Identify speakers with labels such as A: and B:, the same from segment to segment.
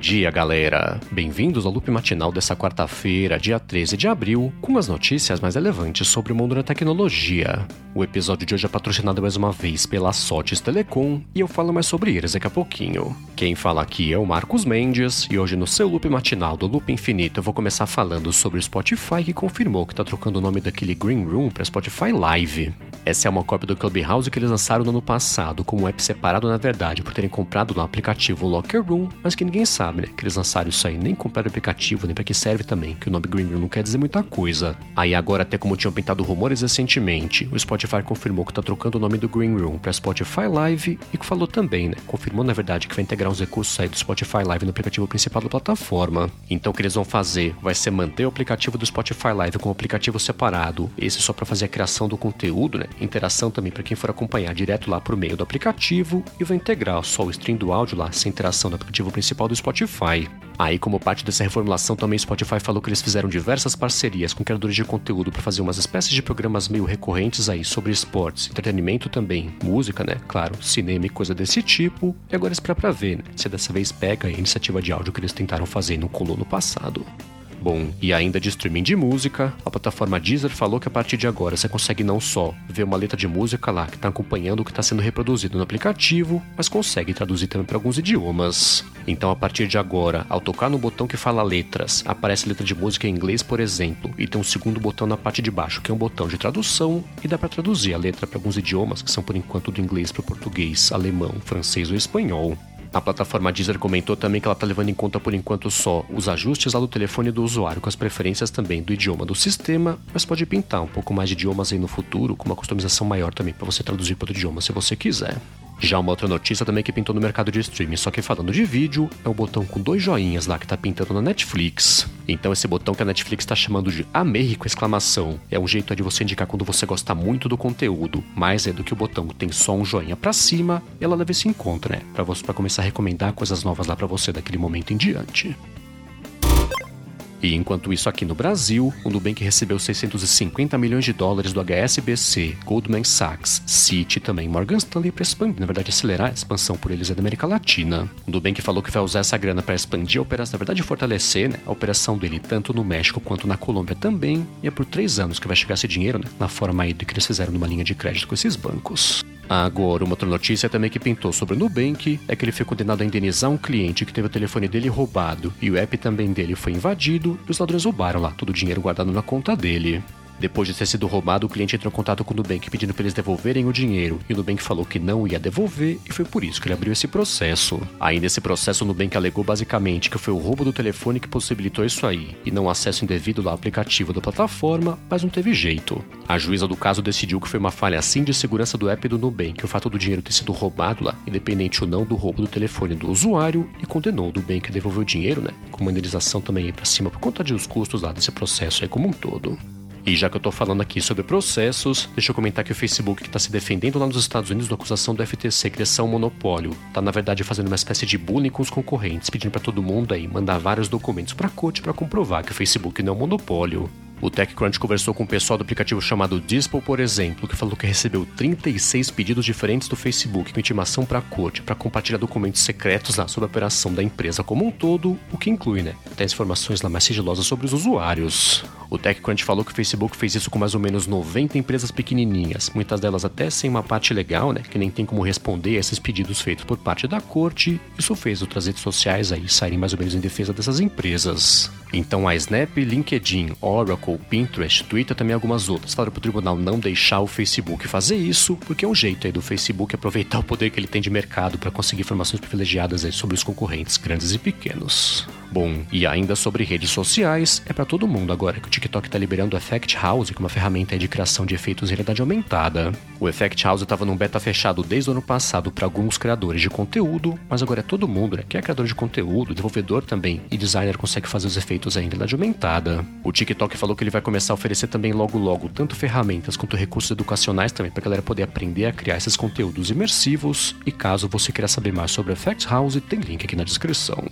A: dia, galera! Bem-vindos ao loop matinal dessa quarta-feira, dia 13 de abril, com as notícias mais relevantes sobre o mundo da tecnologia. O episódio de hoje é patrocinado mais uma vez pela Sotes Telecom e eu falo mais sobre eles daqui a pouquinho. Quem fala aqui é o Marcos Mendes e hoje no seu loop matinal do Loop Infinito eu vou começar falando sobre o Spotify que confirmou que está trocando o nome daquele Green Room para Spotify Live. Essa é uma cópia do Clubhouse que eles lançaram no ano passado, como um app separado na verdade, por terem comprado no aplicativo Locker Room, mas que ninguém sabe, né? Que eles lançaram isso aí, nem compraram o aplicativo, nem para que serve também, que o nome Green Room não quer dizer muita coisa. Aí agora, até como tinham pintado rumores recentemente, o Spotify confirmou que tá trocando o nome do Green Room para Spotify Live e que falou também, né? Confirmou na verdade que vai integrar os recursos aí do Spotify Live no aplicativo principal da plataforma. Então o que eles vão fazer vai ser manter o aplicativo do Spotify Live como aplicativo separado, esse só para fazer a criação do conteúdo, né? Interação também para quem for acompanhar direto lá por meio do aplicativo e vai integrar só o stream do áudio lá, sem interação do aplicativo principal do Spotify. Aí, como parte dessa reformulação, também o Spotify falou que eles fizeram diversas parcerias com criadores de conteúdo para fazer umas espécies de programas meio recorrentes aí sobre esportes, entretenimento também, música, né? Claro, cinema e coisa desse tipo. E agora esperar pra ver, né? Se dessa vez pega a iniciativa de áudio que eles tentaram fazer no colou no passado. Bom, e ainda de streaming de música, a plataforma Deezer falou que a partir de agora você consegue não só ver uma letra de música lá que está acompanhando o que está sendo reproduzido no aplicativo, mas consegue traduzir também para alguns idiomas. Então, a partir de agora, ao tocar no botão que fala letras, aparece letra de música em inglês, por exemplo, e tem um segundo botão na parte de baixo que é um botão de tradução e dá para traduzir a letra para alguns idiomas que são por enquanto do inglês para o português, alemão, francês ou espanhol. A plataforma Deezer comentou também que ela está levando em conta por enquanto só os ajustes lá do telefone do usuário, com as preferências também do idioma do sistema, mas pode pintar um pouco mais de idiomas aí no futuro, com uma customização maior também para você traduzir para outro idioma se você quiser. Já uma outra notícia também que pintou no mercado de streaming, só que falando de vídeo, é o botão com dois joinhas lá que tá pintando na Netflix. Então esse botão que a Netflix tá chamando de Amei com exclamação, é um jeito de você indicar quando você gosta muito do conteúdo, mais é do que o botão que tem só um joinha para cima, ela isso em conta, né? Para você para começar a recomendar coisas novas lá para você daquele momento em diante. E enquanto isso aqui no Brasil, o Nubank recebeu 650 milhões de dólares do HSBC, Goldman Sachs, Citi também Morgan Stanley para expandir, na verdade acelerar a expansão por eles da América Latina. O Nubank falou que vai usar essa grana para expandir a operação, na verdade fortalecer né, a operação dele tanto no México quanto na Colômbia também, e é por três anos que vai chegar esse dinheiro, né, na forma aí do que eles fizeram numa linha de crédito com esses bancos. Agora, uma outra notícia também que pintou sobre o Nubank é que ele foi condenado a indenizar um cliente que teve o telefone dele roubado e o app também dele foi invadido e os ladrões roubaram lá todo o dinheiro guardado na conta dele. Depois de ter sido roubado, o cliente entrou em contato com o Nubank pedindo para eles devolverem o dinheiro, e o Nubank falou que não ia devolver, e foi por isso que ele abriu esse processo. Aí nesse processo, o Nubank alegou basicamente que foi o roubo do telefone que possibilitou isso aí, e não acesso indevido ao aplicativo da plataforma, mas não teve jeito. A juíza do caso decidiu que foi uma falha assim de segurança do app do Nubank, o fato do dinheiro ter sido roubado lá, independente ou não do roubo do telefone do usuário, e condenou o Nubank a devolver o dinheiro, né, com uma indenização também aí pra cima por conta de os custos lá desse processo aí como um todo. E já que eu tô falando aqui sobre processos, deixa eu comentar que o Facebook que tá se defendendo lá nos Estados Unidos da acusação do FTC criação monopólio, tá na verdade fazendo uma espécie de bullying com os concorrentes, pedindo para todo mundo aí mandar vários documentos para a corte para comprovar que o Facebook não é um monopólio. O TechCrunch conversou com o pessoal do aplicativo chamado Dispo, por exemplo, que falou que recebeu 36 pedidos diferentes do Facebook com intimação para a corte para compartilhar documentos secretos lá sobre a operação da empresa como um todo, o que inclui, né, até informações lá mais sigilosas sobre os usuários. O TechCrunch falou que o Facebook fez isso com mais ou menos 90 empresas pequenininhas, muitas delas até sem uma parte legal, né, que nem tem como responder a esses pedidos feitos por parte da corte. Isso fez outras redes sociais aí saírem mais ou menos em defesa dessas empresas. Então a Snap, LinkedIn, Oracle, Pinterest, Twitter também algumas outras falaram para o tribunal não deixar o Facebook fazer isso, porque é um jeito aí do Facebook aproveitar o poder que ele tem de mercado para conseguir informações privilegiadas aí sobre os concorrentes grandes e pequenos. Bom, e ainda sobre redes sociais, é para todo mundo agora que o TikTok está liberando o Effect House, que é uma ferramenta de criação de efeitos em realidade aumentada. O Effect House estava num beta fechado desde o ano passado para alguns criadores de conteúdo, mas agora é todo mundo, né? Que é criador de conteúdo, desenvolvedor também e designer consegue fazer os efeitos em realidade aumentada. O TikTok falou que ele vai começar a oferecer também logo logo tanto ferramentas quanto recursos educacionais também para a galera poder aprender a criar esses conteúdos imersivos. E caso você queira saber mais sobre o Effect House, tem link aqui na descrição.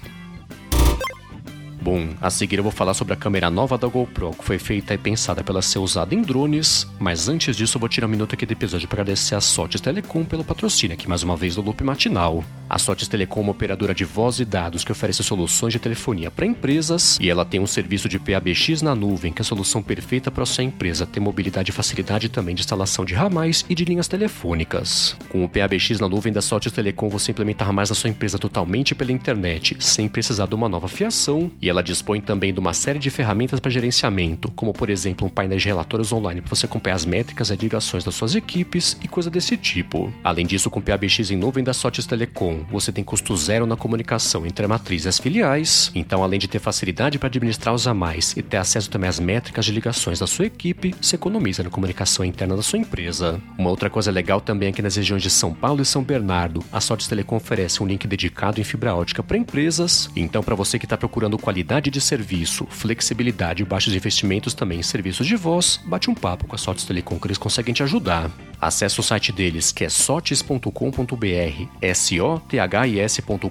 A: Bom, a seguir eu vou falar sobre a câmera nova da GoPro, que foi feita e pensada para ser usada em drones, mas antes disso eu vou tirar um minuto aqui do episódio para agradecer a Sotes Telecom pelo patrocínio aqui mais uma vez do Loop Matinal. A Sotes Telecom é uma operadora de voz e dados que oferece soluções de telefonia para empresas e ela tem um serviço de PABX na nuvem, que é a solução perfeita para sua empresa ter mobilidade e facilidade também de instalação de ramais e de linhas telefônicas. Com o PABX na nuvem da Sotes Telecom você implementa ramais na sua empresa totalmente pela internet, sem precisar de uma nova fiação e ela dispõe também de uma série de ferramentas para gerenciamento, como por exemplo um painel de relatórios online para você acompanhar as métricas e ligações das suas equipes e coisa desse tipo. Além disso, com o PABX em nuvem da Sotes Telecom, você tem custo zero na comunicação entre a matriz e as filiais, então além de ter facilidade para administrar os a mais e ter acesso também às métricas de ligações da sua equipe, você economiza na comunicação interna da sua empresa. Uma outra coisa legal também é que nas regiões de São Paulo e São Bernardo, a Sotes Telecom oferece um link dedicado em fibra ótica para empresas, então para você que está procurando qualidade de serviço, flexibilidade e baixos investimentos também em serviços de voz, bate um papo com a Sotes Telecom que eles conseguem te ajudar. Acesse o site deles que é sotes.com.br, S-O-T-H-I-S.com.br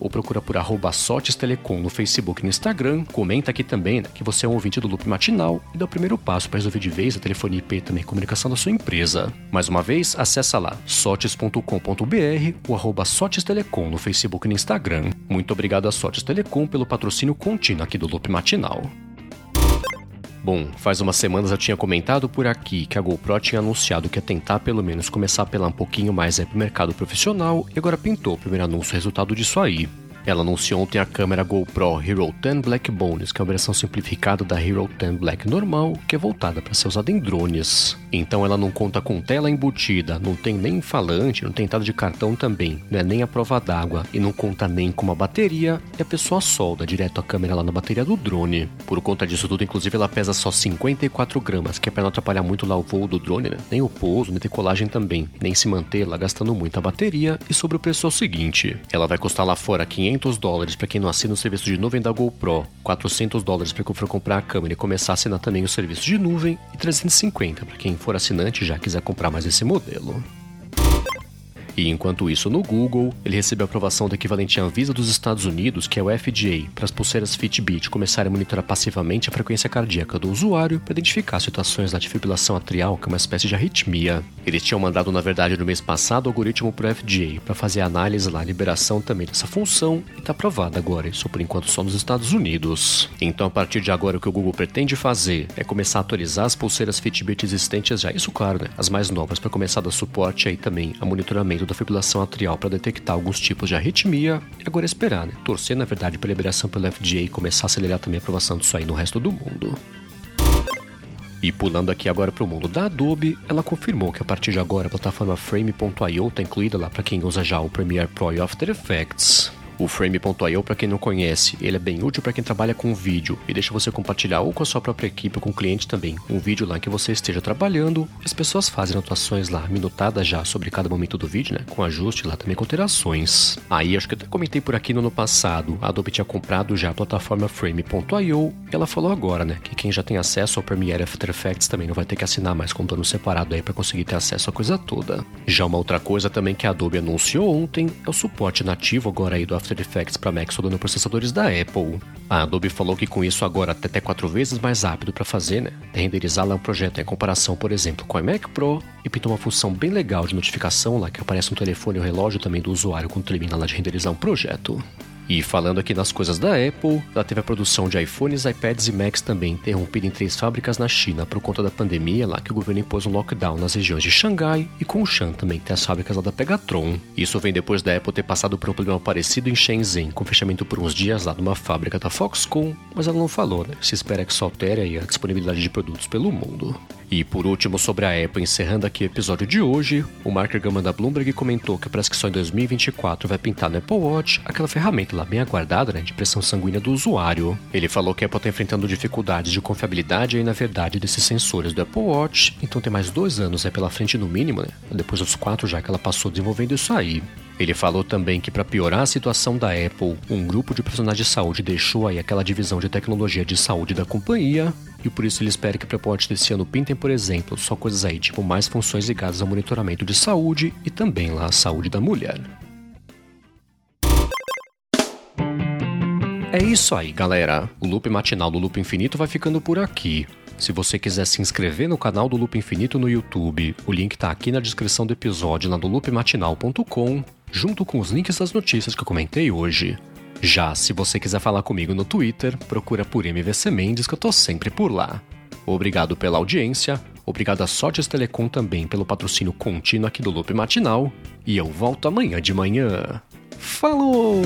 A: ou procura por arroba Telecom no Facebook e no Instagram. Comenta aqui também né, que você é um ouvinte do Loop Matinal e dá o primeiro passo para resolver de vez a telefonia IP também comunicação da sua empresa. Mais uma vez, acessa lá sotes.com.br ou arroba Telecom no Facebook e no Instagram. Muito obrigado a Sotes Telecom pelo patrocínio contínuo aqui do Loop Matinal. Bom, faz umas semanas eu tinha comentado por aqui que a GoPro tinha anunciado que ia tentar pelo menos começar a apelar um pouquinho mais para o mercado profissional e agora pintou o primeiro anúncio resultado disso aí. Ela anunciou ontem a câmera GoPro Hero 10 Black Bones, que é a versão simplificada da Hero 10 Black normal, que é voltada para ser usada em drones. Então ela não conta com tela embutida, não tem nem falante, não tem entrada de cartão também, não é nem a prova d'água e não conta nem com uma bateria, e a pessoa solda direto a câmera lá na bateria do drone. Por conta disso tudo, inclusive ela pesa só 54 gramas, que é para não atrapalhar muito lá o voo do drone, né? nem o pouso, nem decolagem também, nem se manter lá gastando muita bateria. E sobre o preço é o seguinte, ela vai custar lá fora 500 500 dólares para quem não assina o serviço de nuvem da GoPro, 400 dólares para quem for comprar a câmera e começar a assinar também o serviço de nuvem e 350 para quem for assinante e já quiser comprar mais esse modelo. E enquanto isso, no Google, ele recebeu a aprovação do equivalente à Anvisa dos Estados Unidos, que é o FDA, para as pulseiras Fitbit começarem a monitorar passivamente a frequência cardíaca do usuário para identificar situações de fibrilação atrial, que é uma espécie de arritmia. Eles tinham mandado, na verdade, no mês passado, o algoritmo para o FDA para fazer a análise lá, a liberação também dessa função, e está aprovada agora, isso por enquanto só nos Estados Unidos. Então, a partir de agora, o que o Google pretende fazer é começar a atualizar as pulseiras Fitbit existentes já, isso claro, né? As mais novas, para começar a dar suporte aí também a monitoramento da fibrilação atrial para detectar alguns tipos de arritmia e agora esperar, né? Torcer, na verdade, pela liberação pelo FDA e começar a acelerar também a aprovação disso aí no resto do mundo. E pulando aqui agora para o mundo da Adobe, ela confirmou que a partir de agora a plataforma Frame.io está incluída lá para quem usa já o Premiere Pro e After Effects. O Frame.io, para quem não conhece, ele é bem útil para quem trabalha com vídeo e deixa você compartilhar ou com a sua própria equipe ou com o cliente também um vídeo lá que você esteja trabalhando. As pessoas fazem anotações lá, minutadas já sobre cada momento do vídeo, né? Com ajuste lá também com alterações. Aí, acho que eu até comentei por aqui no ano passado, a Adobe tinha comprado já a plataforma Frame.io e ela falou agora, né? Que quem já tem acesso ao Premiere After Effects também não vai ter que assinar mais com plano separado aí para conseguir ter acesso à coisa toda. Já uma outra coisa também que a Adobe anunciou ontem é o suporte nativo agora aí do After After Effects para Mac rodando processadores da Apple. A Adobe falou que com isso agora tá até quatro vezes mais rápido para fazer, né? Renderizar lá um projeto em comparação, por exemplo, com o Mac Pro e pintou uma função bem legal de notificação lá que aparece no telefone ou relógio também do usuário quando termina lá de renderizar um projeto. E falando aqui nas coisas da Apple, ela teve a produção de iPhones, iPads e Macs também interrompida em três fábricas na China por conta da pandemia, lá que o governo impôs um lockdown nas regiões de Xangai e Kunshan também, que tem as fábricas lá da Pegatron. Isso vem depois da Apple ter passado por um problema parecido em Shenzhen, com fechamento por uns dias lá numa fábrica da Foxconn, mas ela não falou, né? Se espera que isso altere a disponibilidade de produtos pelo mundo. E por último, sobre a Apple, encerrando aqui o episódio de hoje, o Mark Gurman da Bloomberg comentou que parece que só em 2024 vai pintar no Apple Watch aquela ferramenta lá bem aguardada, né, de pressão sanguínea do usuário. Ele falou que a Apple está enfrentando dificuldades de confiabilidade aí na verdade desses sensores do Apple Watch, então tem mais dois anos é pela frente no mínimo, né, depois dos quatro já que ela passou desenvolvendo isso aí. Ele falou também que para piorar a situação da Apple, um grupo de profissionais de saúde deixou aí aquela divisão de tecnologia de saúde da companhia e por isso ele espera que o Preport desse ano pintem, por exemplo, só coisas aí tipo mais funções ligadas ao monitoramento de saúde e também lá a saúde da mulher. É isso aí, galera. O Loop Matinal do Loop Infinito vai ficando por aqui. Se você quiser se inscrever no canal do Loop Infinito no YouTube, o link tá aqui na descrição do episódio lá do loopmatinal.com, junto com os links das notícias que eu comentei hoje. Já se você quiser falar comigo no Twitter, procura por MVC Mendes que eu tô sempre por lá. Obrigado pela audiência, obrigado a Sortes Telecom também pelo patrocínio contínuo aqui do Loop Matinal, e eu volto amanhã de manhã. Falou!